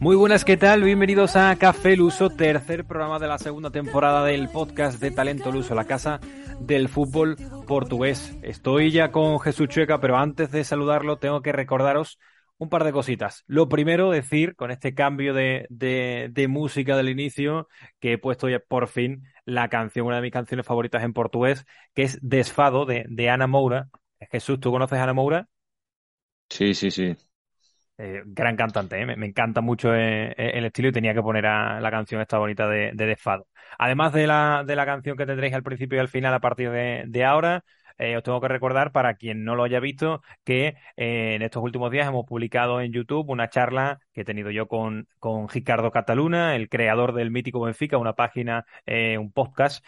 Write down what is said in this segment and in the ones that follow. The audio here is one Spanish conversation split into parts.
Muy buenas, ¿qué tal? Bienvenidos a Café Luso, tercer programa de la segunda temporada del podcast de Talento Luso, la casa del fútbol portugués. Estoy ya con Jesús Chueca, pero antes de saludarlo tengo que recordaros un par de cositas. Lo primero, decir, con este cambio de, de, música del inicio, que he puesto ya por fin la canción, una de mis canciones favoritas en portugués, que es Desfado, de, de Ana Moura. Jesús, ¿tú conoces Ana Moura? Sí, sí, sí. Eh, gran cantante, ¿eh? me, encanta mucho eh, eh, el estilo y tenía que poner a la canción esta bonita de, de Desfado. Además de la, de la canción que tendréis al principio y al final a partir de ahora, eh, os tengo que recordar, para quien no lo haya visto, que eh, en estos últimos días hemos publicado en YouTube una charla que he tenido yo con, con Ricardo Cataluna, el creador del mítico Benfica, una página, eh, un podcast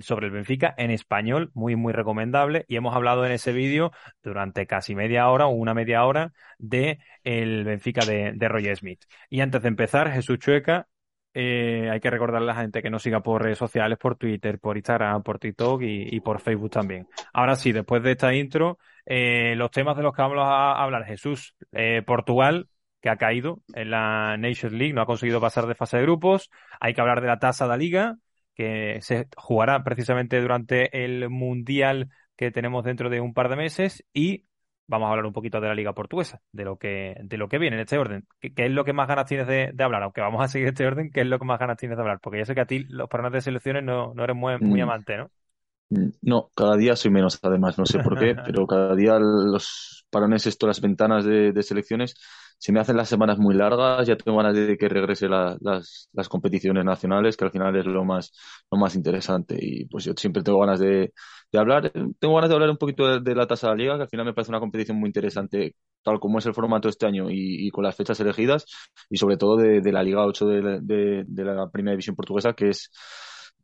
sobre el Benfica en español, muy, muy recomendable. Y hemos hablado en ese vídeo durante casi media hora o una media hora de el Benfica de, de Roger Smith. Y antes de empezar, Jesús Chueca, eh, hay que recordarle a la gente que nos siga por redes sociales, por Twitter, por Instagram, por TikTok y, por Facebook también. Ahora sí, después de esta intro, eh, los temas de los que vamos a hablar, Jesús, eh, Portugal, que ha caído en la Nations League, no ha conseguido pasar de fase de grupos, hay que hablar de la tasa de la liga, que se jugará precisamente durante el Mundial que tenemos dentro de un par de meses y vamos a hablar un poquito de la Liga Portuguesa, de lo que, de lo que viene en este orden. ¿Qué, qué es lo que más ganas tienes de, de hablar? Aunque vamos a seguir este orden, ¿qué es lo que más ganas tienes de hablar? Porque yo sé que a ti los programas de selecciones no, no eres muy, muy Mm, amante, ¿no? mm, No, cada día soy menos, además, no sé por qué, pero cada día los parones, esto, las ventanas de, de selecciones, se me hacen las semanas muy largas, ya tengo ganas de que regrese la- las, las competiciones nacionales, que al final es lo más, lo más interesante. Y pues yo siempre tengo ganas de, de hablar, tengo ganas de hablar un poquito de, la tasa de la liga, que al final me parece una competición muy interesante, tal como es el formato este año y, y con las fechas elegidas, y sobre todo de, la Liga 8 de, la- de, de la Primera División Portuguesa, que es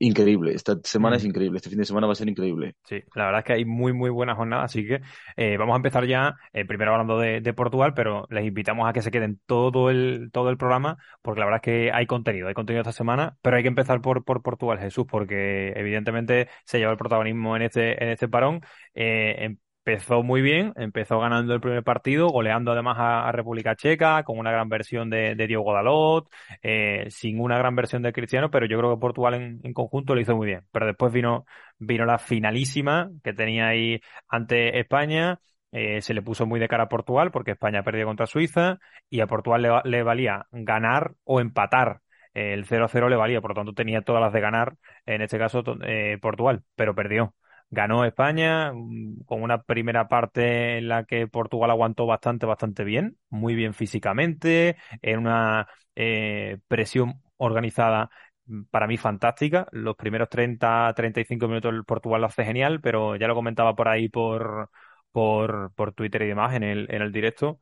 increíble. Esta semana es increíble, este fin de semana va a ser increíble. Sí, la verdad es que hay muy, muy buena jornada, así que eh, vamos a empezar ya, eh, primero hablando de, de Portugal, pero les invitamos a que se queden todo el, todo el programa, porque la verdad es que hay contenido, hay contenido esta semana, pero hay que empezar por, por Portugal, Jesús, porque evidentemente se lleva el protagonismo en este, en este parón. Eh, empezó muy bien, empezó ganando el primer partido, goleando además a, República Checa, con una gran versión de, de Diogo Dalot, eh, sin una gran versión de Cristiano, pero yo creo que Portugal en, en conjunto lo hizo muy bien. Pero después vino, vino la finalísima que tenía ahí ante España. eh, se le puso muy de cara a Portugal porque España perdió contra Suiza y a Portugal le, le valía ganar o empatar. Eh, El 0-0 le valía, por lo tanto tenía todas las de ganar, en este caso eh, Portugal, pero perdió. Ganó España mm, con una primera parte en la que Portugal aguantó bastante, bastante bien, muy bien físicamente, en una eh, presión organizada mm, para mí fantástica. Los primeros 30, 35 minutos Portugal lo hace genial, pero ya lo comentaba por ahí por, por, por Twitter y demás en el, en el directo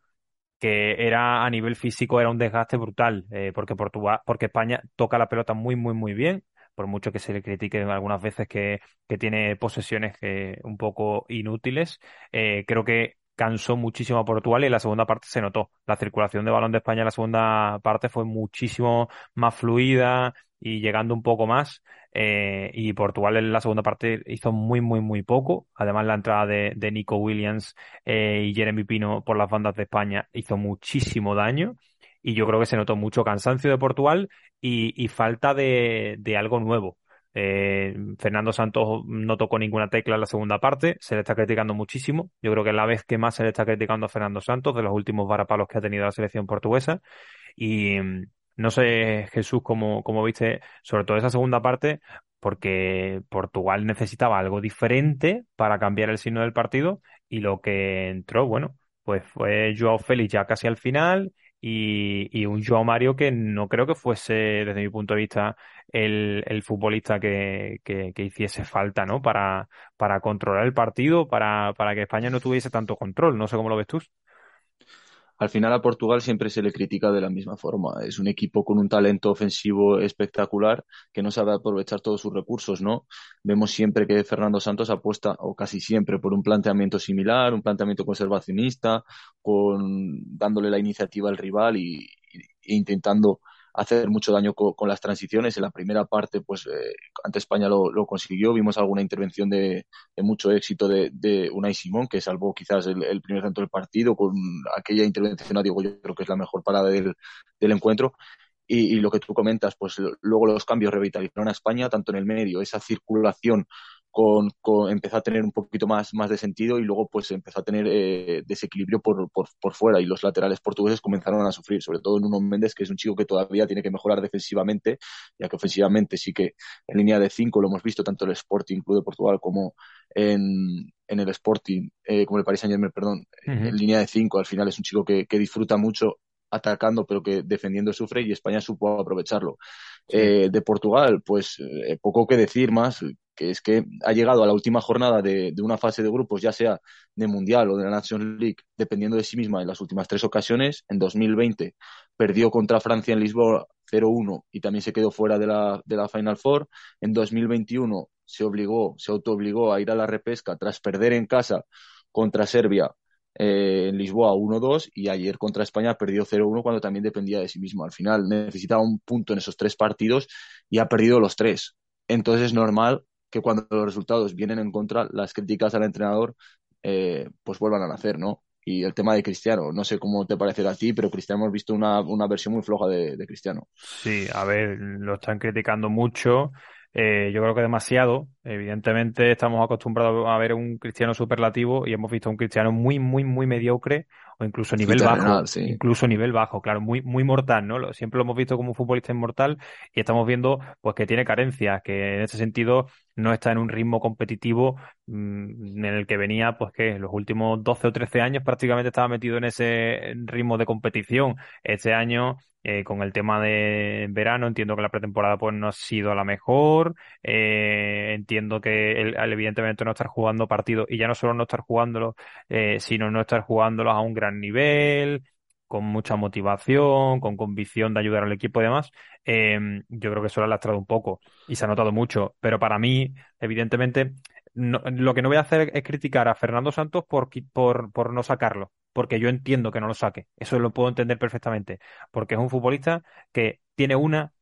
que era a nivel físico era un desgaste brutal, eh, porque Portugal, porque España toca la pelota muy, muy, muy bien, por mucho que se le critique algunas veces que, que tiene posesiones eh, un poco inútiles, eh, creo que cansó muchísimo a Portugal y la segunda parte se notó. La circulación de balón de España en la segunda parte fue muchísimo más fluida y llegando un poco más. eh, y Portugal en la segunda parte hizo muy, muy, muy poco. Además, la entrada de, de Nico Williams eh, y Jeremy Pino por las bandas de España hizo muchísimo daño. Y yo creo que se notó mucho cansancio de Portugal y, falta de, de algo nuevo. Eh, Fernando Santos no tocó ninguna tecla en la segunda parte, se le está criticando muchísimo. Yo creo que es la vez que más se le está criticando a Fernando Santos de los últimos varapalos que ha tenido la selección portuguesa. Y mm, no sé, Jesús, cómo, cómo viste sobre todo esa segunda parte, porque Portugal necesitaba algo diferente para cambiar el signo del partido y lo que entró, bueno, pues fue Joao Félix ya casi al final y, y un Joao Mario que no creo que fuese, desde mi punto de vista, el, el futbolista que, que, que hiciese falta, ¿no? Para, para controlar el partido, para, para que España no tuviese tanto control. No sé cómo lo ves tú. Al final a Portugal siempre se le critica de la misma forma. Es un equipo con un talento ofensivo espectacular que no sabe aprovechar todos sus recursos, ¿no? Vemos siempre que Fernando Santos apuesta, o casi siempre, por un planteamiento similar, un planteamiento conservacionista, con dándole la iniciativa al rival y, e intentando hacer mucho daño con, las transiciones. En la primera parte, pues eh, ante España lo, consiguió. Vimos alguna intervención de, mucho éxito de, de, Unai Simón, que salvó quizás el, primer centro del partido con aquella intervención a Diego, yo creo que es la mejor parada del, encuentro. Y, y, lo que tú comentas, pues luego los cambios revitalizaron a España, tanto en el medio, esa circulación con, con, empezó a tener un poquito más, más de sentido y luego pues empezó a tener eh, desequilibrio por, por, por, fuera. Y los laterales portugueses comenzaron a sufrir, sobre todo Nuno Méndez, que es un chico que todavía tiene que mejorar defensivamente, ya que ofensivamente sí que en línea de cinco lo hemos visto tanto el Sporting Club de Portugal como en, en el Sporting, eh, como el Paris Saint Germain, perdón, en línea de cinco. Al final es un chico que, que disfruta mucho atacando pero que defendiendo sufre y España supo aprovecharlo. Eh, de Portugal, pues eh, poco que decir más, que es que ha llegado a la última jornada de, de, una fase de grupos, ya sea de Mundial o de la National League, dependiendo de sí misma en las últimas tres ocasiones. En 2020 perdió contra Francia en Lisboa 0-1 y también se quedó fuera de la, de la Final Four. En 2021 se obligó, se autoobligó a ir a la repesca tras perder en casa contra Serbia eh, en Lisboa 1-2 y ayer contra España perdió 0-1 cuando también dependía de sí mismo. Al final necesitaba un punto en esos tres partidos y ha perdido los tres. Entonces es normal que cuando los resultados vienen en contra, las críticas al entrenador eh, pues vuelvan a nacer, ¿no? Y el tema de Cristiano, no sé cómo te parece a ti, pero Cristiano hemos visto una, una versión muy floja de, de Cristiano. Sí, a ver, lo están criticando mucho. Eh, yo creo que demasiado. Evidentemente estamos acostumbrados a ver un cristiano superlativo y hemos visto un cristiano muy, muy, muy mediocre o incluso nivel bajo. Incluso nivel bajo, claro, muy, muy mortal, ¿no? Siempre lo hemos visto como un futbolista inmortal y estamos viendo pues que tiene carencias, que en ese sentido no está en un ritmo competitivo mm, en el que venía, pues que los últimos 12 o 13 años prácticamente estaba metido en ese ritmo de competición. Este año eh, con el tema de verano, entiendo que la pretemporada pues no ha sido la mejor. Eh, entiendo que evidentemente no estar jugando partidos y ya no solo no estar jugándolo, eh, sino no estar jugándolos a un gran nivel, con mucha motivación, con convicción de ayudar al equipo y demás, em, yo creo que eso ha lastrado un poco y se ha notado mucho. Pero para mí, evidentemente, lo que no voy a hacer es criticar a Fernando Santos por, por, por no sacarlo, porque yo entiendo que no lo saque. Eso lo puedo entender perfectamente, porque es un futbolista que tiene una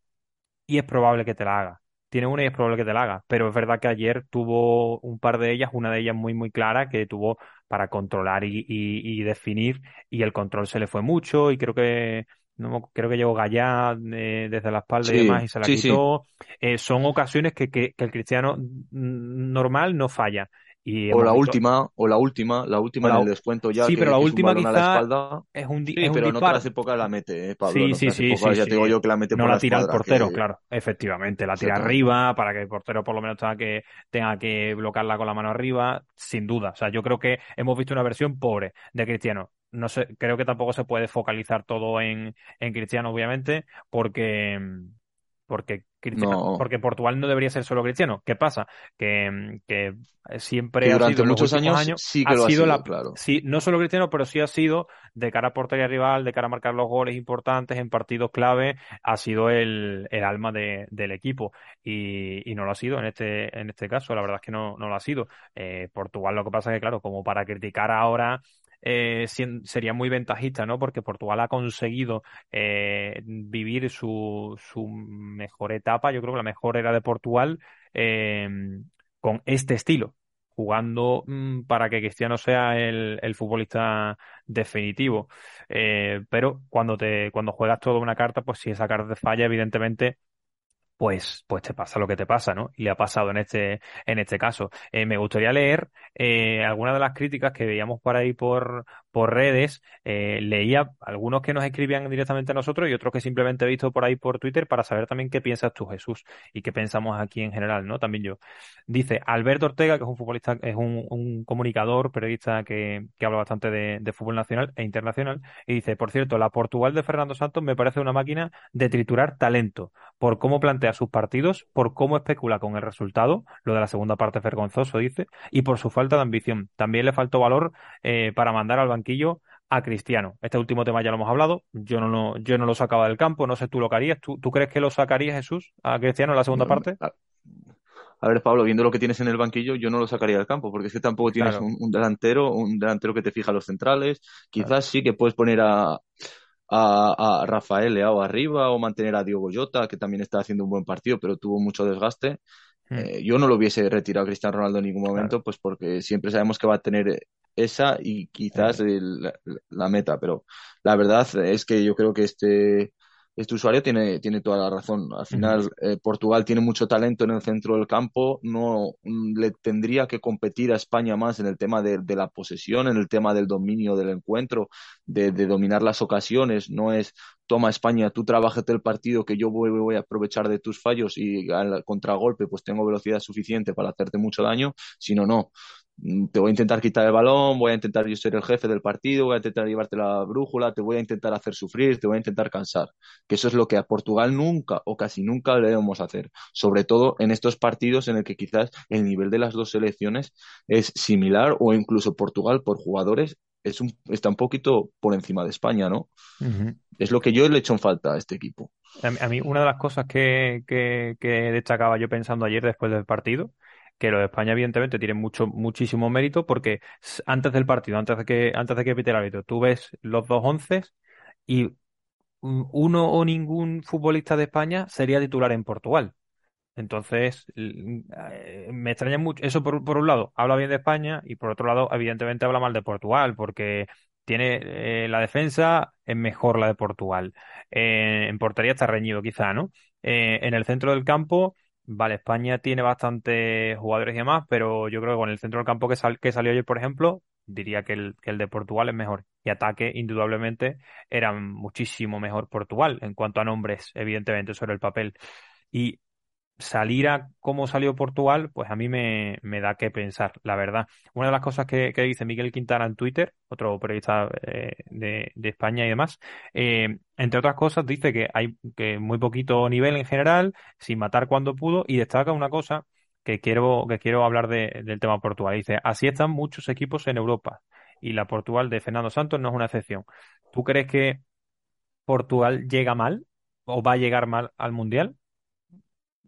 y es probable que te la haga tiene una y es probable que te la haga. Pero es verdad que ayer tuvo un par de ellas, una de ellas muy, muy clara, que tuvo para controlar y, y, definir, y el control se le fue mucho, y creo que no creo que llegó Gallá eh, desde la espalda y demás y se la quitó. Eh, son ocasiones que, que, que, el cristiano normal no falla o la última, o la última, la última en el descuento ya. Sí, pero la última quizá la espalda. es un, sí, pero en otras épocas la mete, eh, Pablo. Sí, sí, sí, ya te digo yo que la mete no por la, tira el portero, claro, efectivamente, la tira arriba para que el portero por lo menos tenga que, tenga que bloquearla con la mano arriba, sin duda. O sea, yo creo que hemos visto una versión pobre de Cristiano. No sé, creo que tampoco se puede focalizar todo en, en Cristiano, obviamente, porque porque, porque Portugal no debería ser solo cristiano. ¿Qué pasa? Que, que siempre durante ha sido muchos años, sí que ha, sido, la, claro. sí, no solo cristiano, pero sí ha sido de cara a portería rival, de cara a marcar los goles importantes en partidos clave, ha sido el, el alma de, del equipo y, y, no lo ha sido en este, en este caso. La verdad es que no, no lo ha sido. Eh, Portugal lo que pasa es que, claro, como para criticar ahora eh, sería muy ventajista, ¿no? Porque Portugal ha conseguido eh, vivir su, su mejor etapa, yo creo que la mejor era de Portugal, eh, con este estilo, jugando mm, para que Cristiano sea el, el futbolista definitivo. Eh, pero cuando te, cuando juegas toda una carta, pues si esa carta te falla, evidentemente pues, pues te pasa lo que te pasa, ¿no? Y le ha pasado en este, en este caso. Eh, me gustaría leer eh, algunas de las críticas que veíamos por ahí por, por redes. Eh, leía algunos que nos escribían directamente a nosotros y otros que simplemente he visto por ahí por Twitter para saber también qué piensas tú, Jesús, y qué pensamos aquí en general, ¿no? También yo. Dice Alberto Ortega, que es un futbolista, es un, un comunicador, periodista que, que habla bastante de, fútbol nacional e internacional, y dice, por cierto, la Portugal de Fernando Santos me parece una máquina de triturar talento por cómo plantea sus partidos, por cómo especula con el resultado, lo de la segunda parte es vergonzoso, dice, y por su falta de ambición. También le faltó valor eh, para mandar al banquillo a Cristiano. Este último tema ya lo hemos hablado, yo no, lo- yo no lo sacaba del campo, no sé tú lo que harías. ¿Tú, tú crees que lo sacarías, Jesús, a Cristiano en la segunda parte? A, a ver, Pablo, viendo lo que tienes en el banquillo, yo no lo sacaría del campo, porque es que tampoco tienes Claro, un, un delantero, un delantero que te fija los centrales. claro. Quizás sí que puedes poner a, a, a Rafael Leao arriba o mantener a Diogo Jota, que también está haciendo un buen partido, pero tuvo mucho desgaste. Mm, Eh, yo no lo hubiese retirado a Cristiano Ronaldo en ningún claro. momento, pues porque siempre sabemos que va a tener esa y quizás el- la, la meta, pero la verdad es que yo creo que este, este usuario tiene, tiene toda la razón. Al final, eh, Portugal tiene mucho talento en el centro del campo, no mm, le tendría que competir a España más en el tema de, de la posesión, en el tema del dominio del encuentro, de, de dominar las ocasiones, no es toma España, tú trabájate el partido que yo voy, voy a aprovechar de tus fallos y al contragolpe pues tengo velocidad suficiente para hacerte mucho daño, sino no. Mm, Te voy a intentar quitar el balón, voy a intentar yo ser el jefe del partido, voy a intentar llevarte la brújula, te voy a intentar hacer sufrir, te voy a intentar cansar. Que eso es lo que a Portugal nunca o casi nunca le debemos hacer. Sobre todo en estos partidos en el que quizás el nivel de las dos selecciones es similar o incluso Portugal por jugadores es un, está un poquito por encima de España, ¿no? Es lo que yo le echo en falta a este equipo. A mí, a mí una de las cosas que, que, que destacaba yo pensando ayer después del partido, que lo de España evidentemente tiene mucho, muchísimo mérito porque antes del partido, antes de que, antes de que pite el árbitro, tú ves los dos once y uno o ningún futbolista de España sería titular en Portugal. Entonces, eh, me extraña mucho. Eso por, un lado, habla bien de España y por otro lado, evidentemente habla mal de Portugal porque tiene eh, la defensa es mejor la de Portugal. Eh, en portería está reñido quizá, ¿no? En el centro del campo, vale, España tiene bastantes jugadores y demás, pero yo creo que con el centro del campo que, sal- que salió ayer, por ejemplo, diría que el, que el de Portugal es mejor. Y ataque, indudablemente, era muchísimo mejor Portugal en cuanto a nombres, evidentemente, sobre el papel. Y salir a cómo salió Portugal, pues a mí me, me da que pensar, la verdad. Una de las cosas que, que dice Miguel Quintana en Twitter, otro periodista eh, de, de España y demás, eh, entre otras cosas, dice que hay que muy poquito nivel en general, sin matar cuando pudo, y destaca una cosa que quiero, que quiero hablar de- del tema Portugal. Dice, así están muchos equipos en Europa, y la Portugal de Fernando Santos no es una excepción. ¿Tú crees que Portugal llega mal o va a llegar mal al Mundial?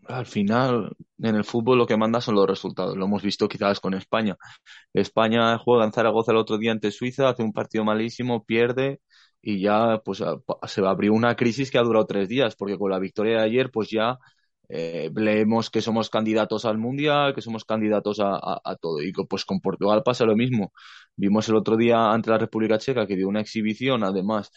Al final, en el fútbol lo que manda son los resultados. Lo hemos visto quizás con España. España juega en Zaragoza el otro día ante Suiza, hace un partido malísimo, pierde y ya pues se abrió una crisis que ha durado tres días, porque con la victoria de ayer pues ya eh, leemos que somos candidatos al Mundial, que somos candidatos a, a- todo. Y pues con Portugal pasa lo mismo. Vimos el otro día ante la República Checa que dio una exhibición, además,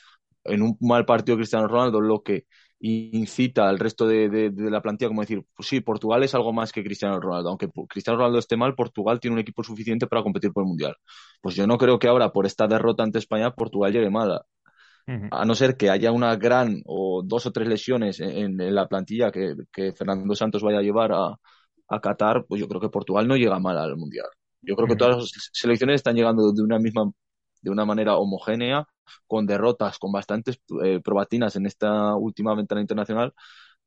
en un mal partido Cristiano Ronaldo, lo que incita al resto de, de- de la plantilla como decir, pues sí, Portugal es algo más que Cristiano Ronaldo. Aunque Cristiano Ronaldo esté mal, Portugal tiene un equipo suficiente para competir por el Mundial. Pues yo no creo que ahora, por esta derrota ante España, Portugal llegue mal. Ujú. A no ser que haya una gran o dos o tres lesiones en, en la plantilla que, que Fernando Santos vaya a llevar a, a Qatar, pues yo creo que Portugal no llega mal al Mundial. Yo creo que todas las selecciones están llegando de una misma, de una manera homogénea, con derrotas, con bastantes eh, probatinas en esta última ventana internacional,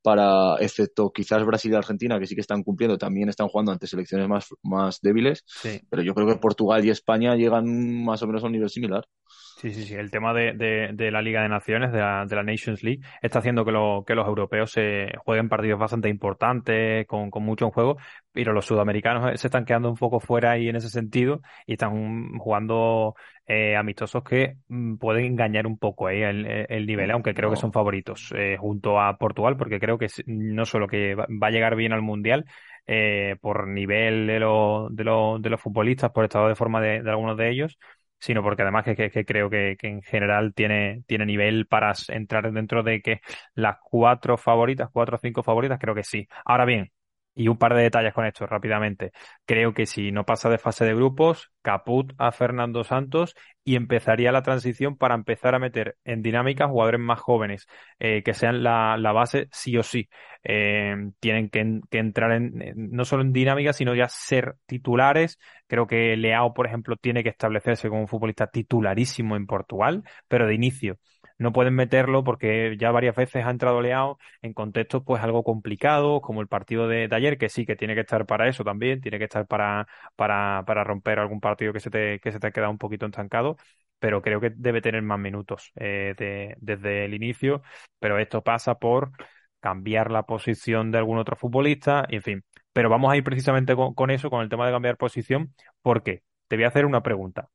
para, excepto quizás Brasil y Argentina, que sí que están cumpliendo, también están jugando ante selecciones más, más débiles, Sí, pero yo creo que Portugal y España llegan más o menos a un nivel similar. Sí, sí, sí. El tema de, de, de la Liga de Naciones, de la, de la Nations League, está haciendo que, lo, que los europeos se jueguen partidos bastante importantes, con, con mucho en juego, pero los sudamericanos eh, se están quedando un poco fuera ahí en ese sentido y están jugando eh, amistosos que mm, pueden engañar un poco ahí el, el nivel, aunque creo que son favoritos eh, junto a Portugal, porque creo que no solo que va, a llegar bien al Mundial, eh, por nivel de, los de, los de los futbolistas, por estado de forma de, de algunos de ellos, sino porque además que, que- creo que, que en general tiene, tiene nivel para entrar dentro de que las cuatro favoritas, cuatro o cinco favoritas, creo que sí. Ahora bien, y un par de detalles con esto rápidamente. Creo que si no pasa de fase de grupos, caput a Fernando Santos y empezaría la transición para empezar a meter en dinámica jugadores más jóvenes, eh, que sean la, la base sí o sí. Eh, tienen que, que entrar en, en- no solo en dinámica, sino ya ser titulares. Creo que Leao, por ejemplo, tiene que establecerse como un futbolista titularísimo en Portugal, pero de inicio. No pueden meterlo porque ya varias veces ha entrado Leao en contextos pues algo complicados, como el partido de, ayer, que sí, que tiene que estar para eso también, tiene que estar para, para, para romper algún partido que se te, que se te ha quedado un poquito estancado, pero creo que debe tener más minutos eh, de- desde el inicio, pero esto pasa por cambiar la posición de algún otro futbolista, en fin. Pero vamos a ir precisamente con, con eso, con el tema de cambiar posición, porque te voy a hacer una pregunta.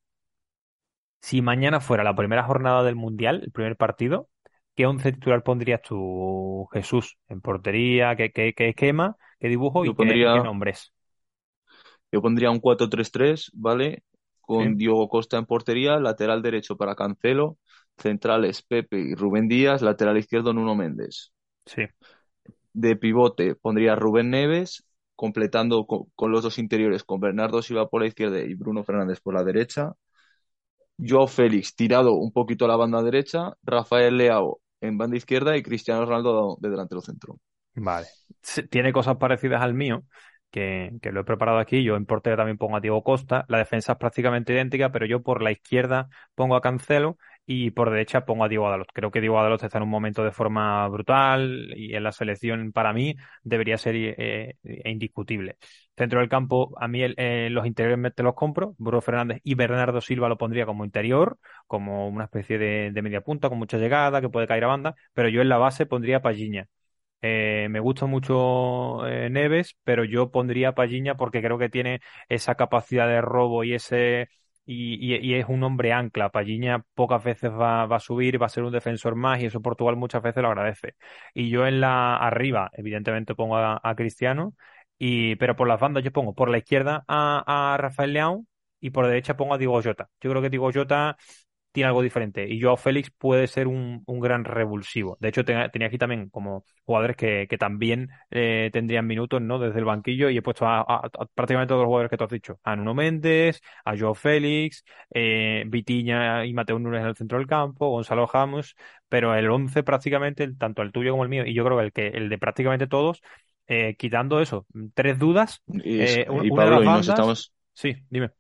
Si mañana fuera la primera jornada del Mundial, el primer partido, ¿qué once titular pondrías tú, Jesús, en portería? ¿Qué, qué- qué esquema, qué dibujo y Yo qué, pondría, nombres? yo pondría un 4-3-3, ¿vale? Con Sí, Diogo Costa en portería, lateral derecho para Cancelo, centrales Pepe y Rubén Díaz, lateral izquierdo Nuno Méndez. sí. De pivote pondría Rubén Neves, completando co- con, los dos interiores, con Bernardo Silva por la izquierda y Bruno Fernández por la derecha. Joao Félix tirado un poquito a la banda derecha, Rafael Leao en banda izquierda y Cristiano Ronaldo de delantero centro. Vale. Tiene cosas parecidas al mío, que, que lo he preparado aquí. Yo en portería también pongo a Diego Costa. La defensa es prácticamente idéntica, pero yo por la izquierda pongo a Cancelo y por derecha pongo a Diego Dalot. Creo que Diego Dalot está en un momento de forma brutal y en la selección para mí debería ser eh, eh, indiscutible. Centro del campo, a mí eh, los interiores te los compro. Bruno Fernández y Bernardo Silva lo pondría como interior, como una especie de, media punta con mucha llegada, que puede caer a banda, pero yo en la base pondría a. Eh, me gusta mucho eh, Neves, pero yo pondría a Palhinha porque creo que tiene esa capacidad de robo y ese y, es un hombre ancla. Palhinha pocas veces va, va a subir, va a ser un defensor más y eso Portugal muchas veces lo agradece. Y yo en la arriba, evidentemente pongo a, Cristiano, y, pero por las bandas yo pongo por la izquierda a, Rafael Leão y por derecha pongo a Diego Jota. Yo creo que Diego Jota tiene algo diferente. Y Joao Félix puede ser un, un gran revulsivo. De hecho, tenía, tenía aquí también como jugadores que, que también eh, tendrían minutos, ¿no? Desde el banquillo y he puesto a, a- a prácticamente todos los jugadores que tú has dicho. A Nuno Méndez, a Joao Félix, eh, Vitinha y Mateo Nunes en el centro del campo, Gonzalo Ramos, pero el 11 prácticamente, el- tanto el tuyo como el mío, y yo creo que el, que, el de prácticamente todos, eh, quitando eso, tres dudas, Y, una de Pablo, las y nos estamos, sí, dime.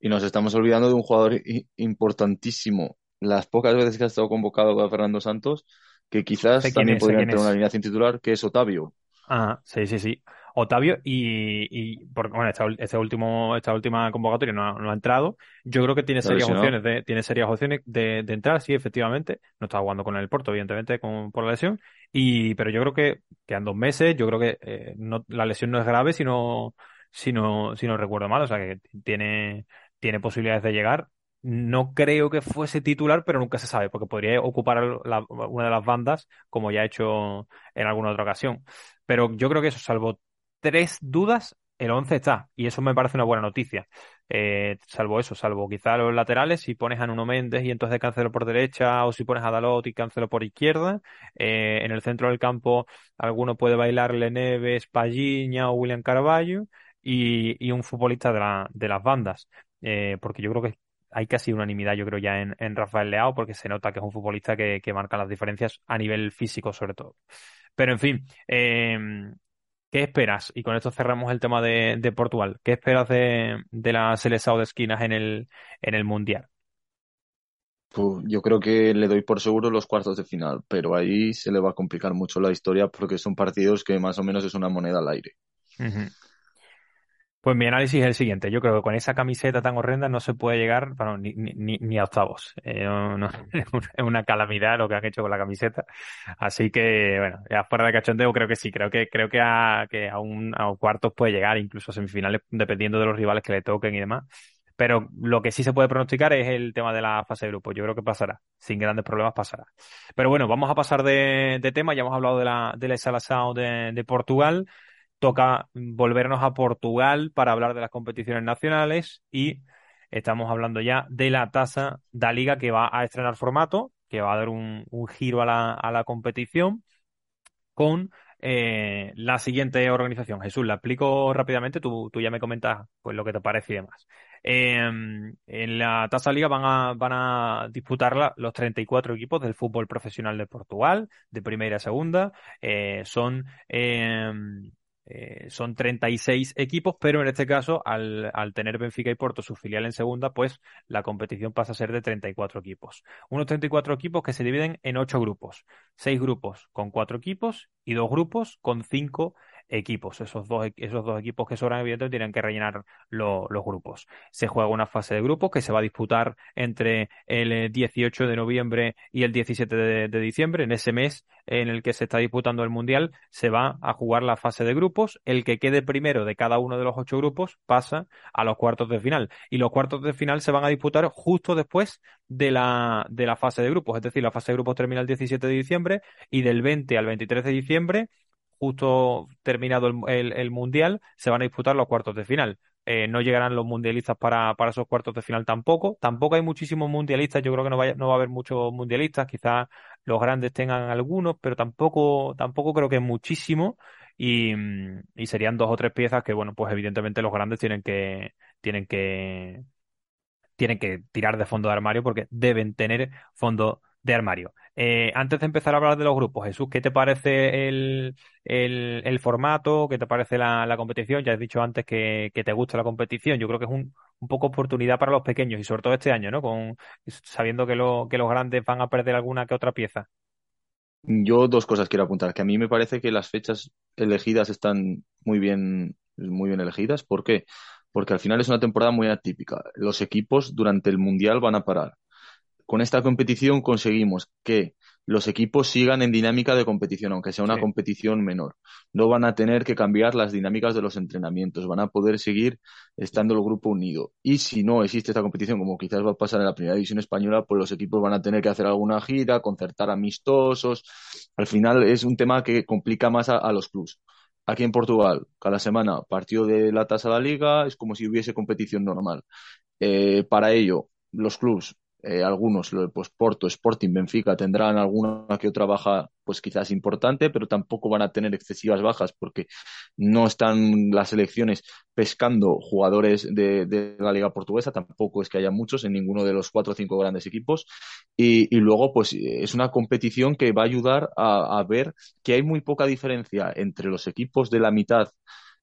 Y nos estamos olvidando de un jugador importantísimo. Las pocas veces que ha estado convocado con Fernando Santos, que quizás también es, podría en una alineación titular, que es Otavio. Ah, sí, sí, sí. Otavio y, y porque bueno, esta, este último, esta última convocatoria no ha, no ha entrado. Yo creo que tiene serias opciones de, tiene serias opciones de, de entrar, sí, efectivamente. No está jugando con el Porto, evidentemente, con, por la lesión. Y, pero yo creo que quedan dos meses, yo creo que eh, no, la lesión no es grave, sino, sino, si no recuerdo mal, o sea que tiene, tiene posibilidades de llegar. No creo que fuese titular, pero nunca se sabe, porque podría ocupar una de las bandas, como ya ha hecho en alguna otra ocasión. Pero yo creo que eso, salvo tres dudas, el 11 está. Y eso me parece una buena noticia. Eh, salvo eso, salvo quizá los laterales, si pones a Nuno Méndez y entonces Cancelo por derecha, o si pones a Dalot y Cancelo por izquierda. Eh, en el centro del campo, alguno puede bailarle Neves, Palhinha o William Carvalho. Y, y un futbolista de, la- de las bandas. Eh, porque yo creo que hay casi unanimidad, yo creo, ya en, en Rafael Leao, porque se nota que es un futbolista que, que marca las diferencias a nivel físico, sobre todo. Pero en fin, eh, ¿qué esperas? Y con esto cerramos el tema de, de Portugal. ¿Qué esperas de, de la selección de esquinas en el, en el Mundial? Fu, Yo creo que le doy por seguro los cuartos de final, pero ahí se le va a complicar mucho la historia porque son partidos que más o menos es una moneda al aire. Ujú. Pues mi análisis es el siguiente. Yo creo que con esa camiseta tan horrenda no se puede llegar bueno, ni, a octavos. Eh, es una calamidad lo que han hecho con la camiseta. Así que, bueno, ya fuera de cachondeo, creo que sí. Creo que, creo que a, un, a cuartos puede llegar, incluso a semifinales, dependiendo de los rivales que le toquen y demás. Pero lo que sí se puede pronosticar es el tema de la fase de grupo. Yo creo que pasará. Sin grandes problemas pasará. Pero bueno, vamos a pasar de, tema. Ya hemos hablado de la, de la de, de Portugal toca volvernos a Portugal para hablar de las competiciones nacionales y estamos hablando ya de la tasa da Liga que va a estrenar formato, que va a dar un, giro a la, a la competición con eh, la siguiente organización. Jesús, la explico rápidamente, tú, tú ya me comentas pues, lo que te parece y demás. Eh, en la tasa Liga van a, van a disputarla los 34 equipos del fútbol profesional de Portugal, de primera a segunda. Eh, son eh, eh, son 36 equipos, pero en este caso, al, al tener Benfica y Porto su filial en segunda, pues la competición pasa a ser de 34 equipos. Unos 34 equipos que se dividen en 8 grupos. 6 grupos con 4 equipos y 2 grupos con 5 equipos. Esos dos, esos dos equipos que sobran, evidentemente, tienen que rellenar lo- los grupos. Se juega una fase de grupos que se va a disputar entre el 18 de noviembre y el 17 de, de diciembre. En ese mes en el que se está disputando el Mundial, se va a jugar la fase de grupos. El que quede primero de cada uno de los ocho grupos pasa a los cuartos de final. Y los cuartos de final se van a disputar justo después de la, de la fase de grupos. Es decir, la fase de grupos termina el 17 de diciembre y del 20 al 23 de diciembre, justo terminado el, el- el Mundial, se van a disputar los cuartos de final. Eh, no llegarán los mundialistas para, para esos cuartos de final tampoco. Tampoco hay muchísimos mundialistas. Yo creo que no, vaya- no va a haber muchos mundialistas. Quizás los grandes tengan algunos, pero tampoco, tampoco creo que muchísimo. Y, y serían dos o tres piezas que, bueno, pues evidentemente los grandes tienen que, tienen que, tienen que tirar de fondo de armario porque deben tener fondo de armario. Eh, antes de empezar a hablar de los grupos, Jesús, ¿qué te parece el, el, formato? ¿Qué te parece la, la competición? Ya has dicho antes que, que te gusta la competición. Yo creo que es un, un poco oportunidad para los pequeños y sobre todo este año, ¿no? Con, sabiendo que, lo, que los grandes van a perder alguna que otra pieza. Yo dos cosas quiero apuntar, que a mí me parece que las fechas elegidas están muy bien, muy bien elegidas. ¿Por qué? Porque al final es una temporada muy atípica. Los equipos durante el Mundial van a parar. Con esta competición conseguimos que los equipos sigan en dinámica de competición, aunque sea una Sí. competición menor. No van a tener que cambiar las dinámicas de los entrenamientos, van a poder seguir estando el grupo unido. Y si no existe esta competición, como quizás va a pasar en la primera división española, pues los equipos van a tener que hacer alguna gira, concertar amistosos. Al final es un tema que complica más a, a los clubs. Aquí en Portugal, cada semana partido de la tasa de la liga, es como si hubiese competición normal. Eh, para ello, los clubs, eh, algunos, pues Porto, Sporting, Benfica, tendrán alguna que otra baja, pues quizás importante, pero tampoco van a tener excesivas bajas porque no están las selecciones pescando jugadores de, de la Liga Portuguesa, tampoco es que haya muchos en ninguno de los cuatro o cinco grandes equipos. Y, y luego, pues es una competición que va a ayudar a, a ver que hay muy poca diferencia entre los equipos de la mitad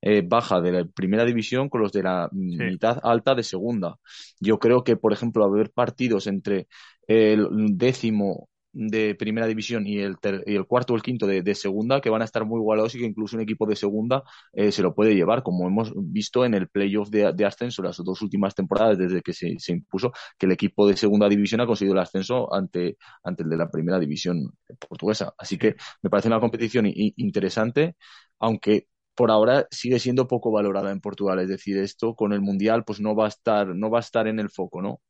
eh, baja de la primera división con los de la mitad alta de segunda. Yo creo que, por ejemplo, haber partidos entre el décimo de primera división y el, ter- y el cuarto o el quinto de, de segunda, que van a estar muy igualados y que incluso un equipo de segunda eh, se lo puede llevar, como hemos visto en el playoff de, de ascenso las dos últimas temporadas desde que se, se impuso, que el equipo de segunda división ha conseguido el ascenso ante, ante el de la primera división portuguesa. Así que me parece una competición interesante, aunque por ahora sigue siendo poco valorada en Portugal. Es decir, esto con el Mundial pues no va a estar, no va a estar en el foco, ¿no?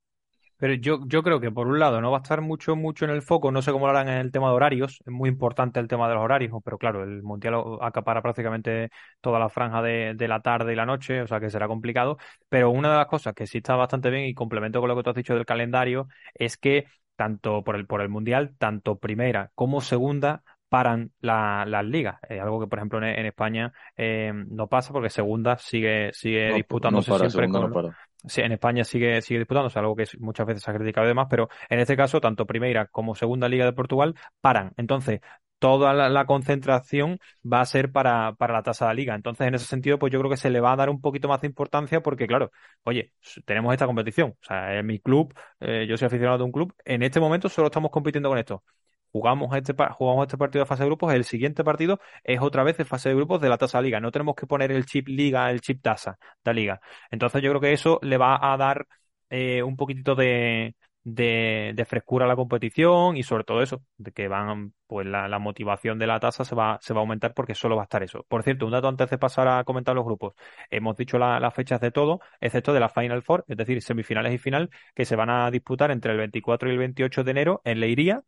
Pero yo, yo creo que por un lado no va a estar mucho, mucho en el foco, no sé cómo lo harán en el tema de horarios, es muy importante el tema de los horarios, pero claro, el Mundial acapara prácticamente toda la franja de, de la tarde y la noche, o sea que será complicado, pero una de las cosas que sí está bastante bien y complemento con lo que tú has dicho del calendario es que tanto por el, por el Mundial, tanto primera como segunda paran la- las ligas, Es algo que por ejemplo en, en España eh, no pasa porque segunda sigue, sigue No, no disputándose para, siempre segunda con, no para. Sí, en España sigue, sigue disputándose, algo que muchas veces se ha criticado y demás, pero en este caso, tanto Primera como Segunda Liga de Portugal paran. Entonces, toda la, la concentración va a ser para, para la tasa de la liga. Entonces, en ese sentido, pues yo creo que se le va a dar un poquito más de importancia porque, claro, oye, tenemos esta competición. O sea, en mi club, eh, yo soy aficionado de un club, en este momento solo estamos compitiendo con esto. Jugamos este, jugamos este partido de fase de grupos, el siguiente partido es otra vez de fase de grupos de la tasa liga. No tenemos que poner el chip liga, el chip tasa de liga. Entonces yo creo que eso le va a dar eh, un poquitito de, frescura a la competición y sobre todo eso, de que van, pues la, motivación de la tasa se va, se va a aumentar porque solo va a estar eso. Por cierto, un dato antes de pasar a comentar los grupos. Hemos dicho la- las fechas de todo, excepto de la Final Four, es decir, semifinales y final, que se van a disputar entre el 24 y el 28 de enero en Leiría.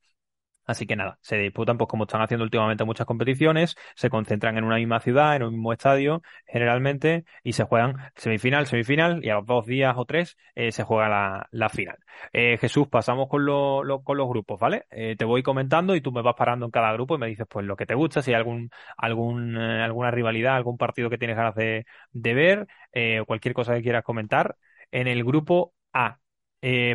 Así que nada, se disputan pues como están haciendo últimamente muchas competiciones, se concentran en una misma ciudad, en un mismo estadio, generalmente, y se juegan semifinal, semifinal, y a dos días o tres eh, se juega la, final. Eh, Jesús, pasamos con, lo- con los grupos, ¿vale? Eh, te voy comentando y tú me vas parando en cada grupo y me dices pues lo que te gusta, si hay algún, algún, alguna rivalidad, algún partido que tienes ganas de, de ver, cualquier cosa que quieras comentar. En el grupo A,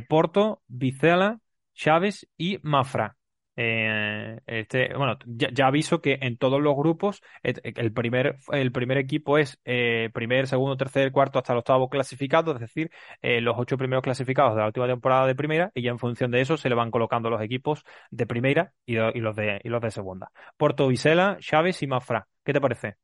Porto, Vizela, Chávez y Mafra. Eh, este, bueno, ya, aviso que en todos los grupos el primer, el primer equipo es eh, primer, segundo, tercer, cuarto hasta el octavo clasificado, es decir, eh, los ocho primeros clasificados de la última temporada de primera y ya en función de eso se le van colocando los equipos de primera y los de, y los de segunda. Porto, Vizela, Chávez y Mafra. ¿Qué te parece?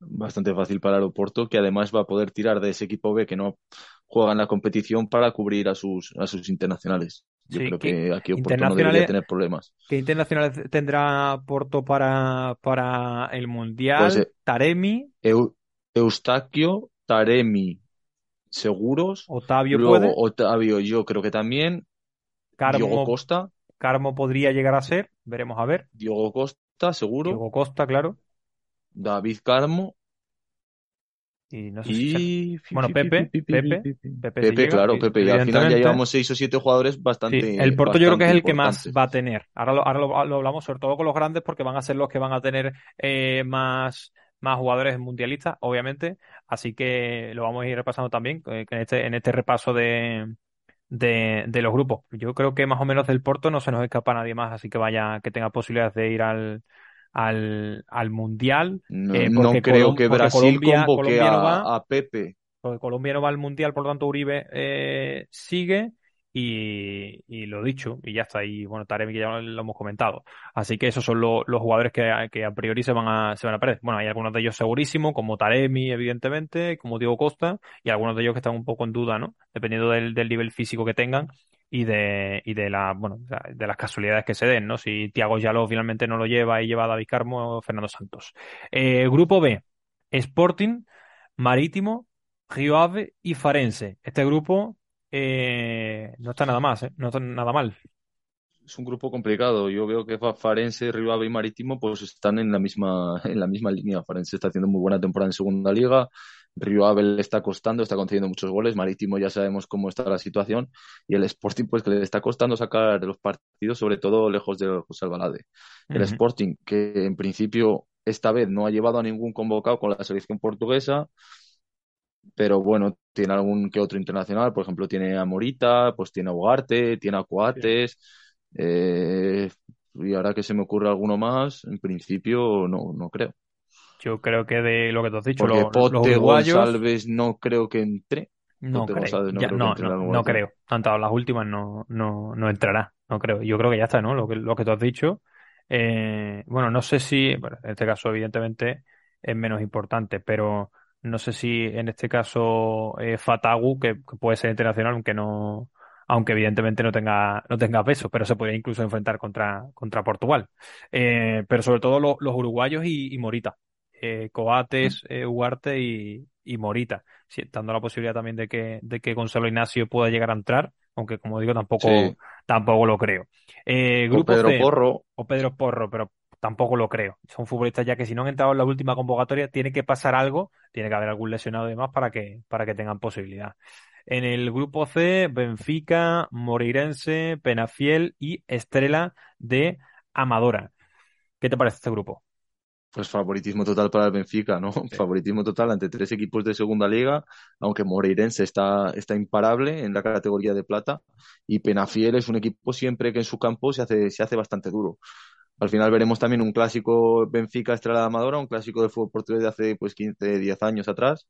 bastante fácil para el Oporto, que además va a poder tirar de ese equipo B que no juega en la competición para cubrir a sus, a sus internacionales. Yo Sí, creo ¿qué que aquí Oporto no debería tener problemas. qué internacionales tendrá Porto para, para el Pues Mundial? eh, Taremi, Eu- Eustaquio, Taremi, seguros. Otavio Luego puede, Otavio, yo creo que también. Diogo Carmo, Costa, Carmo podría llegar a ser, veremos a ver. Diogo Costa, seguro. Diego Costa, claro. David Carmo Y no sé si. Bueno, Pepe, Pepe, Pepe Pepe, claro, Pepe. Y al final ya llevamos seis o siete jugadores Sí, bastante, el Porto yo creo que es el que más va a tener. Ahora lo, ahora lo, lo hablamos sobre todo con los grandes porque van a ser los que van a tener eh, más, más jugadores mundialistas, obviamente. Así que lo vamos a ir repasando también eh, en este, en este repaso de, de, de los grupos. Yo creo que más o menos del Porto no se nos escapa nadie más, así que vaya, que tenga posibilidades de ir al, al, al Mundial. No, eh, no creo Colom- que Brasil Colombia, convoque Colombia no va. a, a Pepe. Porque Colombia no va al Mundial, por lo tanto Uribe eh, sigue y, y lo dicho, y ya está. Y bueno, Taremi que ya lo hemos comentado. Así que esos son lo- los jugadores que, a- que a priori se van a, se van a perder. Bueno, hay algunos de ellos segurísimos, como Taremi, evidentemente, como Diego Costa, y algunos de ellos que están un poco en duda, ¿no? Dependiendo del, del nivel físico que tengan y de, y de la, bueno, de las casualidades que se den, ¿no? Si Thiago Yalo finalmente no lo lleva y lleva a David Carmo o Fernando Santos. Eh, grupo B, Sporting, Marítimo, Río Ave y Farense. Este grupo eh, no está nada más, ¿eh? No está nada mal. Es un grupo complicado. Yo veo que Fa- Farense, Río Ave y Marítimo pues están en la misma, en la misma línea. Farense está haciendo muy buena temporada en segunda liga. Río Ave le está costando, está consiguiendo muchos goles. Marítimo ya sabemos cómo está la situación. Y el Sporting, pues que le está costando sacar los partidos, sobre todo lejos de José Albalade. El. Sporting, que en principio esta vez no ha llevado a ningún convocado con la selección portuguesa, pero bueno, tiene algún que otro internacional, por ejemplo, tiene a Morita, pues tiene a Ugarte, tiene a Coates, eh, y ahora que se me ocurre alguno más, en principio no, no creo. Yo creo que de lo que te has dicho, Porque los, los Pote uruguayos, González no creo que entre. no Pote creo. González no Ya, creo que no, entre en la no, no creo. Tanto las últimas no, no, no entrará. No creo. Yo creo que ya está, ¿no? Lo que, lo que tú has dicho. Eh, bueno, no sé si, bueno, en este caso, evidentemente, es menos importante, pero no sé si en este caso eh, Fatagu, que, que puede ser internacional, aunque no, aunque evidentemente no tenga, no tenga peso, pero se podría incluso enfrentar contra, contra Portugal. Eh, pero sobre todo lo- los uruguayos y, y Morita. Eh, Coates, eh, Ugarte y, y Morita. Sí, dando la posibilidad también de que, de que Gonzalo Ignacio pueda llegar a entrar, aunque como digo, tampoco, Sí. tampoco lo creo. Eh, O grupo Pedro C, Porro, o Pedro Porro, pero tampoco lo creo. Son futbolistas ya que si no han entrado en la última convocatoria, tiene que pasar algo, tiene que haber algún lesionado y demás para que, para que tengan posibilidad. En el grupo C, Benfica, Moreirense, Penafiel y Estrela de Amadora. ¿Qué te parece este grupo? Pues favoritismo total para el Benfica, ¿no? Favoritismo total ante tres equipos de segunda liga, aunque Moreirense está, está imparable en la categoría de plata y Penafiel es un equipo siempre que en su campo se hace, se hace bastante duro. Al final veremos también un clásico Benfica Estrela de Amadora, un clásico del fútbol portugués de hace pues 15, 10 años atrás,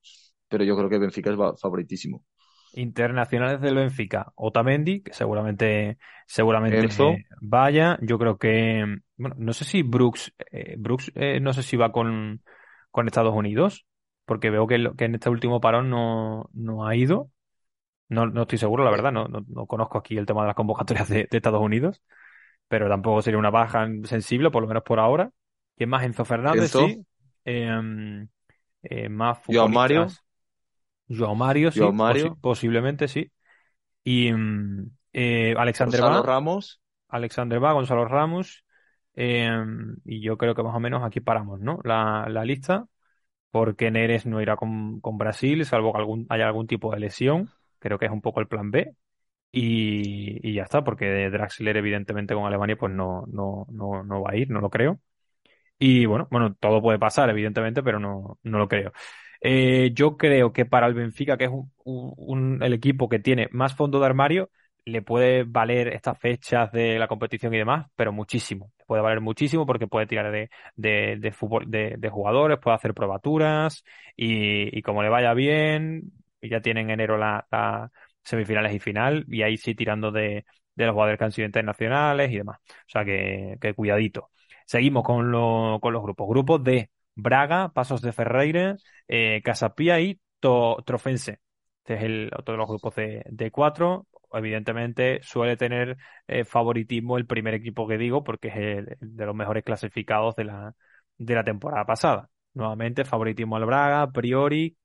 pero yo creo que Benfica es favoritísimo. Internacionales del Benfica, Otamendi, que seguramente, seguramente Enzo. vaya. Yo creo que, bueno, no sé si Brooks, eh, Brooks, eh, no sé si va con, con Estados Unidos, porque veo que, lo- que en este último parón no, no ha ido. No, no estoy seguro, la verdad, no, no, no conozco aquí el tema de las convocatorias de, de Estados Unidos, pero tampoco sería una baja sensible, por lo menos por ahora. ¿Quién más? Enzo Fernández, Enzo. sí. Eh, eh, más Joao Mario. Joao Mario, sí, Joao Mario. posi- posiblemente sí. Y mm, eh, Alexander Gonzalo va, Ramos, Alexander va, Gonzalo Ramos, eh, y yo creo que más o menos aquí paramos, ¿no? La, la lista, porque Neres no irá con, con Brasil, salvo que algún, haya algún tipo de lesión, creo que es un poco el plan B, y, y ya está, porque Draxler evidentemente con Alemania pues no, no, no, no va a ir, no lo creo. Y bueno, bueno, todo puede pasar, evidentemente, pero no, no lo creo. Eh, yo creo que para el Benfica, que es un, el equipo que tiene más fondo de armario, le puede valer estas fechas de la competición y demás, pero muchísimo. Le puede valer muchísimo porque puede tirar de, jugadores, puede hacer probaturas y, como le vaya bien, ya tiene en enero la, semifinales y final, y ahí sí tirando de, los jugadores que han sido internacionales y demás. O sea que, cuidadito. Seguimos con, con los grupos. Grupos de Braga, Pasos de Ferreira, eh, Casapía y Trofense. Este es el otro de los grupos de, cuatro. Evidentemente suele tener eh, favoritismo el primer equipo que digo porque es el, de los mejores clasificados de la, de la temporada pasada. Nuevamente, favoritismo al Braga, priori.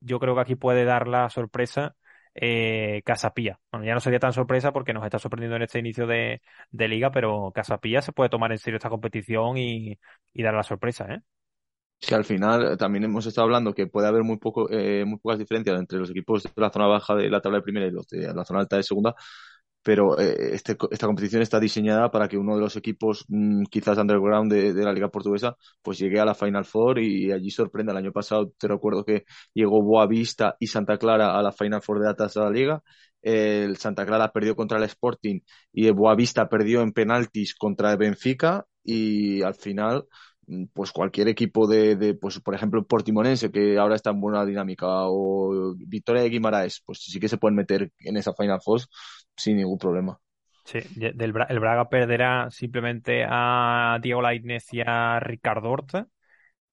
Yo creo que aquí puede dar la sorpresa eh, Casapía. Bueno, ya no sería tan sorpresa porque nos está sorprendiendo en este inicio de, de liga, pero Casapía se puede tomar en serio esta competición y, y dar la sorpresa, ¿eh? Si al final eh, también hemos estado hablando que puede haber muy poco, eh, muy pocas diferencias entre los equipos de la zona baja de la tabla de primera y los de la zona alta de segunda, pero eh, este, esta competición está diseñada para que uno de los equipos mm, quizás underground de, de la liga portuguesa pues llegue a la Final Four y allí sorprenda. El año pasado te recuerdo que llegó Boavista y Santa Clara a la Final Four de la Taza de la Liga. El Santa Clara perdió contra el Sporting y el Boavista perdió en penaltis contra el Benfica y al final pues cualquier equipo de, de, pues por ejemplo Portimonense que ahora está en buena dinámica o Victoria de Guimaraes pues sí que se pueden meter en esa Final Four sin ningún problema. Sí, de- del el Braga perderá simplemente a Diego Lainez y a Ricardo Horta.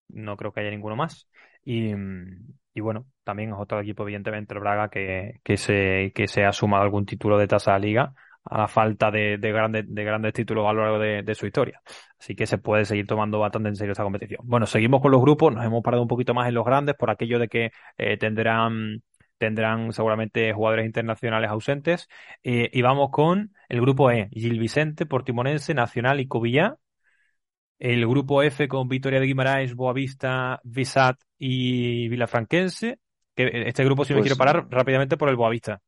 No creo que haya ninguno más. Y, mm, y bueno, también es otro equipo, evidentemente, el Braga, que, que se, que se ha sumado algún título de tasa de liga a la falta de, de grandes, de grandes títulos a lo largo de, de su historia. Así que se puede seguir tomando bastante en serio esta competición. Bueno, seguimos con los grupos, nos hemos parado un poquito más en los grandes por aquello de que eh, tendrán, tendrán seguramente jugadores internacionales ausentes. Eh, y vamos con el grupo E, Gil Vicente, Portimonense, Nacional y Covillá. El grupo F con Victoria de Guimarães, Boavista, Visat y Vilafranquense. Que eh, este grupo sí me Pues quiero parar rápidamente por el Boavista.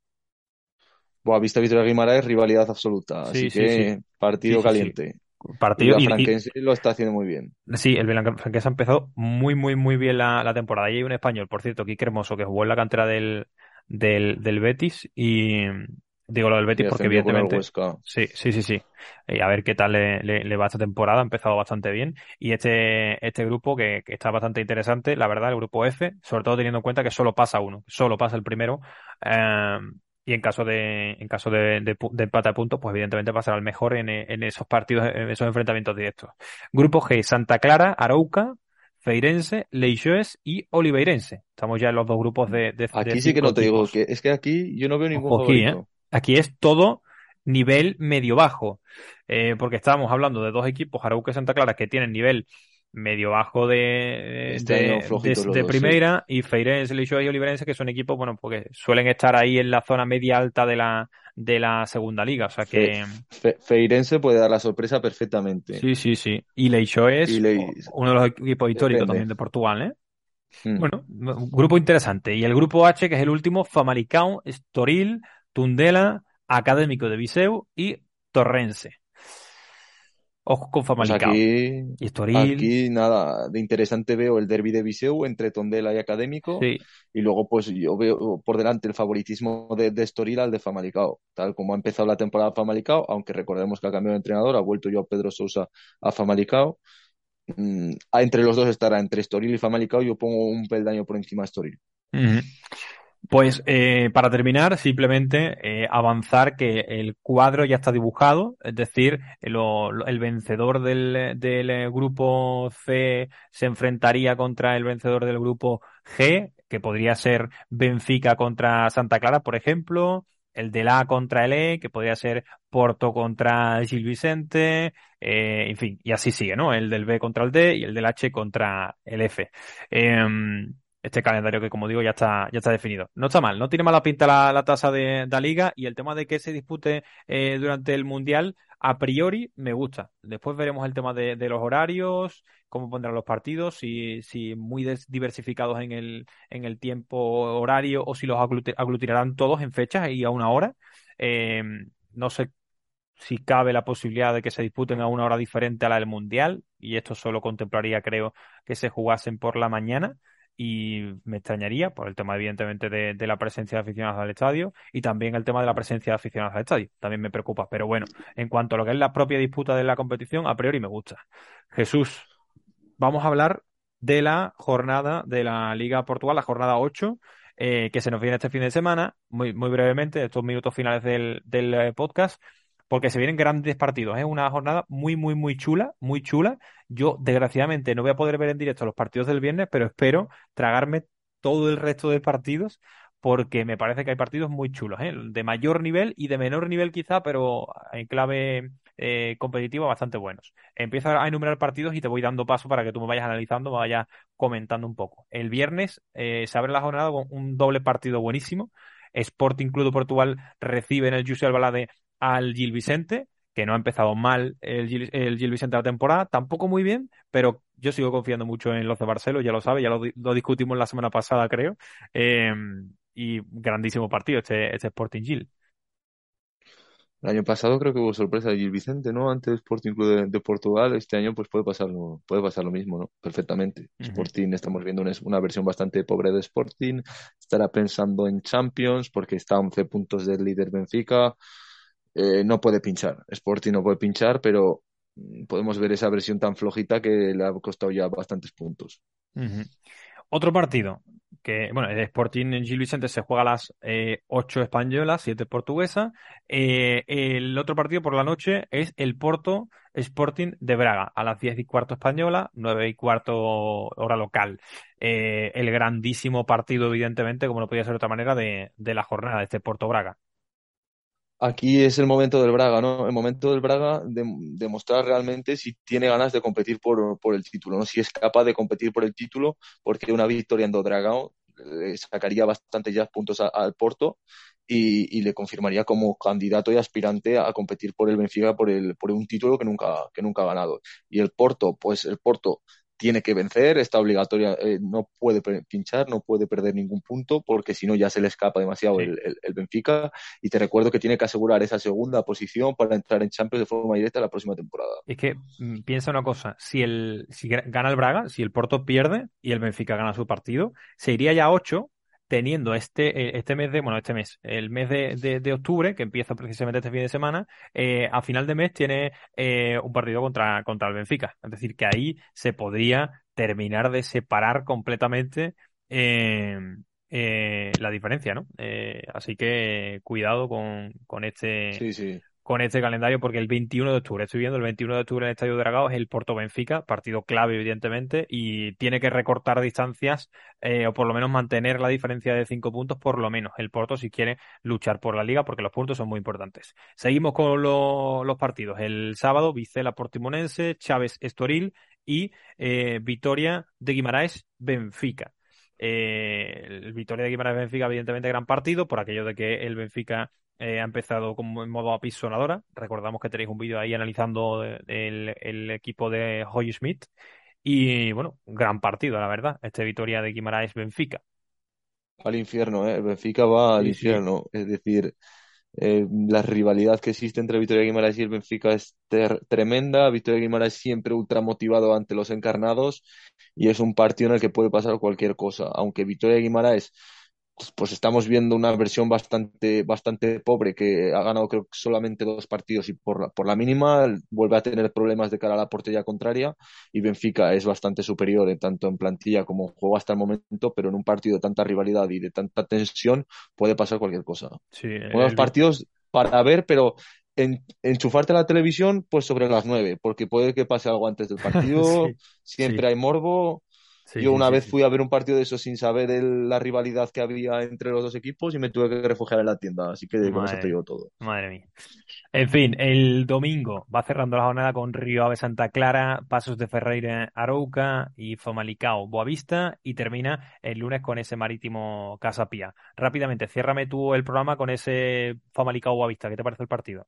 Boavista Victoria Guimaraes, rivalidad absoluta. Sí, Así sí, que sí. partido caliente. Y Partido y, y- lo está haciendo muy bien. sí, el Vilafranquense ha empezado muy, muy, muy bien la, la temporada. Y hay un español, por cierto, Quique Hermoso, que jugó en la cantera del, del, del Betis y digo lo del Y Betis porque evidentemente. Sí, sí, sí, sí. Eh, a ver qué tal le, le- le va esta temporada. Ha empezado bastante bien. Y este, este grupo que, que está bastante interesante, la verdad, el grupo F, sobre todo teniendo en cuenta que solo pasa uno, solo pasa el primero. eh, y en caso de, en caso de, de, de empate a puntos, pues evidentemente pasará al mejor en, en esos partidos, en esos enfrentamientos directos. Grupo G, Santa Clara, Arauca, Feirense, Leixões y Oliveirense. Estamos ya en los dos grupos de, de, Aquí sí que no te digo que es que aquí yo no veo ningún Ojo aquí, ¿eh? Aquí es todo nivel medio-bajo, eh, porque estábamos hablando de dos equipos, Arauca y Santa Clara, que tienen nivel medio-bajo de, Este de, de- sí. primera, y Feirense, Leixões y Oliveirense, que son equipos, bueno, porque suelen estar ahí en la zona media-alta de la, de la segunda liga, o sea que... Fe- Feirense puede dar la sorpresa perfectamente. Sí, sí, sí. Y Leixões, Y Leis- uno de los equipos históricos Depende. también de Portugal, ¿eh? Mm. Bueno, un grupo interesante. Y el grupo H, que es el último, Famalicão, Estoril, Tundela, Académico de Viseu y Torrense. Ojo con Pues Famalicão. aquí, Y Estoril, aquí nada de interesante veo el derby de Viseu entre Tondela y Académico sí. y luego pues yo veo por delante el favoritismo de, de Estoril al de Famalicão, tal como ha empezado la temporada Famalicão, aunque recordemos que ha cambiado de entrenador, ha vuelto yo a Pedro Sousa a Famalicão. Mm, ah, entre los dos estará entre Estoril y Famalicão, yo pongo un peldaño por encima de Estoril. Ujú. Pues eh, para terminar, simplemente eh, avanzar que el cuadro ya está dibujado, es decir, lo- el vencedor del, del eh, grupo C se enfrentaría contra el vencedor del grupo G, que podría ser Benfica contra Santa Clara, por ejemplo, el del A contra el E, que podría ser Porto contra Gil Vicente, eh, en fin, y así sigue, ¿no? El del B contra el D y el del H contra el F. Em, este calendario que, como digo, ya está, ya está definido. No está mal, no tiene mala pinta la, la tasa de, la liga y el tema de que se dispute eh, durante el Mundial, a priori me gusta. Después veremos el tema de, de los horarios, cómo pondrán los partidos, si, si muy diversificados en el, en el tiempo horario o si los agluti- aglutinarán todos en fechas y a una hora. Eh, no sé si cabe la posibilidad de que se disputen a una hora diferente a la del Mundial, y esto solo contemplaría, creo, que se jugasen por la mañana, y me extrañaría por el tema, evidentemente, de, la presencia de aficionados al estadio, y también el tema de la presencia de aficionados al estadio, también me preocupa, pero bueno, en cuanto a lo que es la propia disputa de la competición, a priori me gusta. Jesús, vamos a hablar de la jornada de la Liga Portugal, la jornada 8, eh, que se nos viene este fin de semana, muy, muy brevemente, estos minutos finales del, del eh, podcast, porque se vienen grandes partidos. Es una jornada muy, muy, muy chula, muy chula. Yo, desgraciadamente, no voy a poder ver en directo los partidos del viernes, pero espero tragarme todo el resto de partidos porque me parece que hay partidos muy chulos, ¿eh? de mayor nivel y de menor nivel quizá, pero en clave eh, competitiva bastante buenos. Empiezo a enumerar partidos y te voy dando paso para que tú me vayas analizando, me vayas comentando un poco. El viernes eh, se abre la jornada con un doble partido buenísimo. Sporting Club de Portugal recibe en el José Albalade al Gil Vicente, que no ha empezado mal el Gil, el Gil Vicente la temporada, tampoco muy bien, pero yo sigo confiando mucho en los de Barcelona, ya lo sabe, ya lo, lo discutimos la semana pasada, creo. Eh, y grandísimo partido este, este Sporting Gil. El año pasado creo que hubo sorpresa de Gil Vicente, ¿no? Antes Sporting Club de, de Portugal, este año pues puede pasar, puede pasar lo mismo, ¿no? Perfectamente. Sporting, estamos viendo una, una versión bastante pobre de Sporting, estará pensando en Champions porque está a 11 puntos del líder Benfica, Eh, no puede pinchar, Sporting no puede pinchar, pero podemos ver esa versión tan flojita que le ha costado ya bastantes puntos. Otro partido que, bueno, el Sporting en Gil Vicente se juega a las eh, 8 españolas, 7 portuguesas. Eh, el otro partido por la noche es el Porto Sporting de Braga, a las 10 y cuarto española, 9 y cuarto hora local. Eh, el grandísimo partido, evidentemente, como no podía ser de otra manera, de, de la jornada de este Porto Braga. Aquí es el momento del Braga, ¿no? El momento del Braga de demostrar realmente si tiene ganas de competir por, por el título, ¿no? Si es capaz de competir por el título, porque una victoria en Dodragao le sacaría bastantes ya puntos al Porto y, y le confirmaría como candidato y aspirante a competir por el Benfica por el, por un título que nunca, que nunca ha ganado. Y el Porto, pues el Porto tiene que vencer, está obligatoria, eh, no puede pinchar, no puede perder ningún punto, porque si no ya se le escapa demasiado Sí. el, el- el Benfica. Y te recuerdo que tiene que asegurar esa segunda posición para entrar en Champions de forma directa la próxima temporada. Es que mm, piensa una cosa, si el si gana el Braga, si el Porto pierde y el Benfica gana su partido, se iría ya a 8 teniendo este, eh, este mes de, bueno, este mes, el mes de, de, octubre, que empieza precisamente este fin de semana, eh, a final de mes tiene eh, un partido contra, contra el Benfica. Es decir, que ahí se podría terminar de separar completamente eh, la diferencia, ¿no? Así que cuidado con, con este Sí, sí. Con este calendario porque el 21 de octubre, estoy viendo el 21 de octubre en el Estadio Dragao es el Porto Benfica, partido clave evidentemente y tiene que recortar distancias eh, o por lo menos mantener la diferencia de cinco puntos por lo menos el Porto si quiere luchar por la liga porque los puntos son muy importantes. Seguimos con lo- los partidos. El sábado Vicela Portimonense, Chávez Estoril y eh, Vitoria de Guimaraes Benfica. Eh, el Vitoria de Guimaraes Benfica, evidentemente, gran partido, por aquello de que el Benfica eh, ha empezado como en modo apisonadora. Recordamos que tenéis un vídeo ahí analizando eh, el, el equipo de Hoy Smith. Y bueno, gran partido, la verdad, este Vitoria de Guimaraes Benfica. Al infierno, ¿eh? El Benfica va al Sí, sí. infierno. Es decir, eh, la rivalidad que existe entre Vitoria Guimarães y el Benfica es tremenda. Vitoria Guimarães siempre ultra motivado ante los encarnados y es un partido en el que puede pasar cualquier cosa. Aunque Vitoria Guimarães, pues, pues estamos viendo una versión bastante, bastante pobre que ha ganado creo que solamente dos partidos y por la, por la mínima vuelve a tener problemas de cara a la portería contraria y Benfica es bastante superior en tanto en plantilla como en juego hasta el momento, pero en un partido de tanta rivalidad y de tanta tensión puede pasar cualquier cosa. Sí, Buenos el- partidos para ver, pero en- enchufarte a la televisión pues sobre las nueve, porque puede que pase algo antes del partido, Sí, siempre sí. hay morbo. Sí, Yo una sí, vez sí. fui a ver un partido de eso sin saber el- la rivalidad que había entre los dos equipos y me tuve que refugiar en la tienda, así que con eso te digo todo. Madre mía. En fin, el domingo va cerrando la jornada con Río Ave Santa Clara, Pasos de Ferreira Arauca y Famalicao Boavista y termina el lunes con ese marítimo Casa Pía. Rápidamente, ciérrame tú el programa con ese Famalicao Boavista. ¿Qué te parece el partido?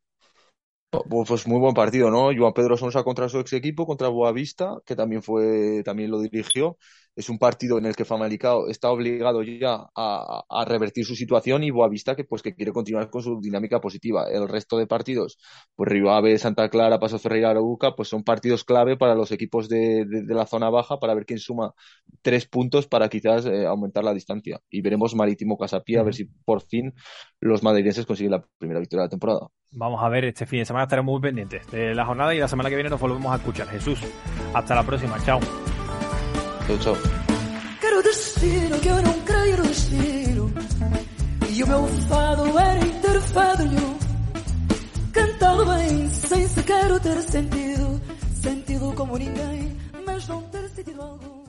Pues muy buen partido, ¿no? Joan Pedro Sonsa contra su ex equipo, contra Boavista, que también fue, también lo dirigió. Es un partido en el que Famalicao está obligado ya a, a revertir su situación y Boavista que pues que quiere continuar con su dinámica positiva. El resto de partidos, pues Río Ave, Santa Clara, Paso Ferreira, Arauca, pues son partidos clave para los equipos de, de- de la zona baja para ver quién suma tres puntos para quizás eh, aumentar la distancia. Y veremos Marítimo Casapía a ver si por fin los madrileños consiguen la primera victoria de la temporada. Vamos a ver, este fin de semana estaremos muy pendientes de la jornada y la semana que viene nos volvemos a escuchar. Jesús, hasta la próxima. Chao. Chao, chao. Quero destino que eu não creio no destino. E o meu fado era interfado, cantar lado bem, sem sequer ter sentido. Sentido como ninguém, mas não ter sentido algo.